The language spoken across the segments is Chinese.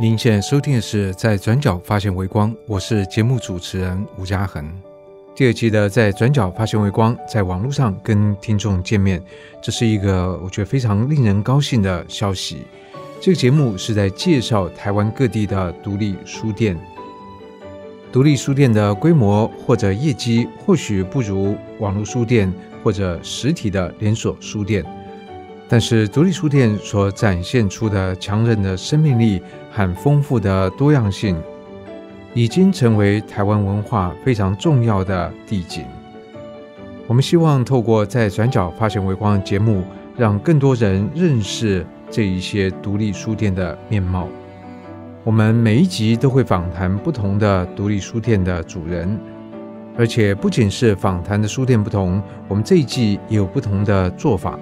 您现在收听的是在转角发现微光，我是节目主持人吴嘉恒。第二季的在转角发现微光，在网络上跟听众见面，这是一个我觉得非常令人高兴的消息。这个节目是在介绍台湾各地的独立书店。独立书店的规模或者业绩或许不如网络书店或者实体的连锁书店。但是，独立书店所展现出的强韧的生命力和丰富的多样性，已经成为台湾文化非常重要的地景。我们希望透过在转角发现微光的节目，让更多人认识这一些独立书店的面貌。我们每一集都会访谈不同的独立书店的主人，而且不仅是访谈的书店不同，我们这一季也有不同的做法。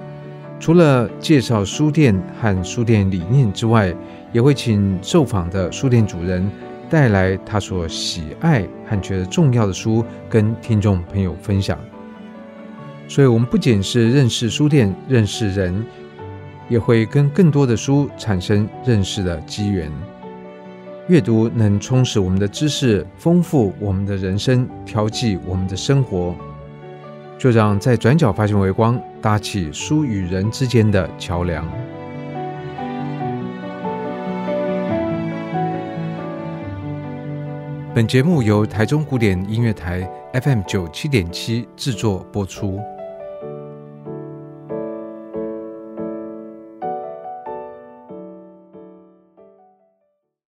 除了介绍书店和书店理念之外，也会请受访的书店主人带来他所喜爱和觉得重要的书，跟听众朋友分享。所以，我们不仅是认识书店、认识人，也会跟更多的书产生认识的机缘。阅读能充实我们的知识，丰富我们的人生，调剂我们的生活。就让在转角发现微光，搭起书与人之间的桥梁。本节目由台中古典音乐台 FM 九七点七制作播出。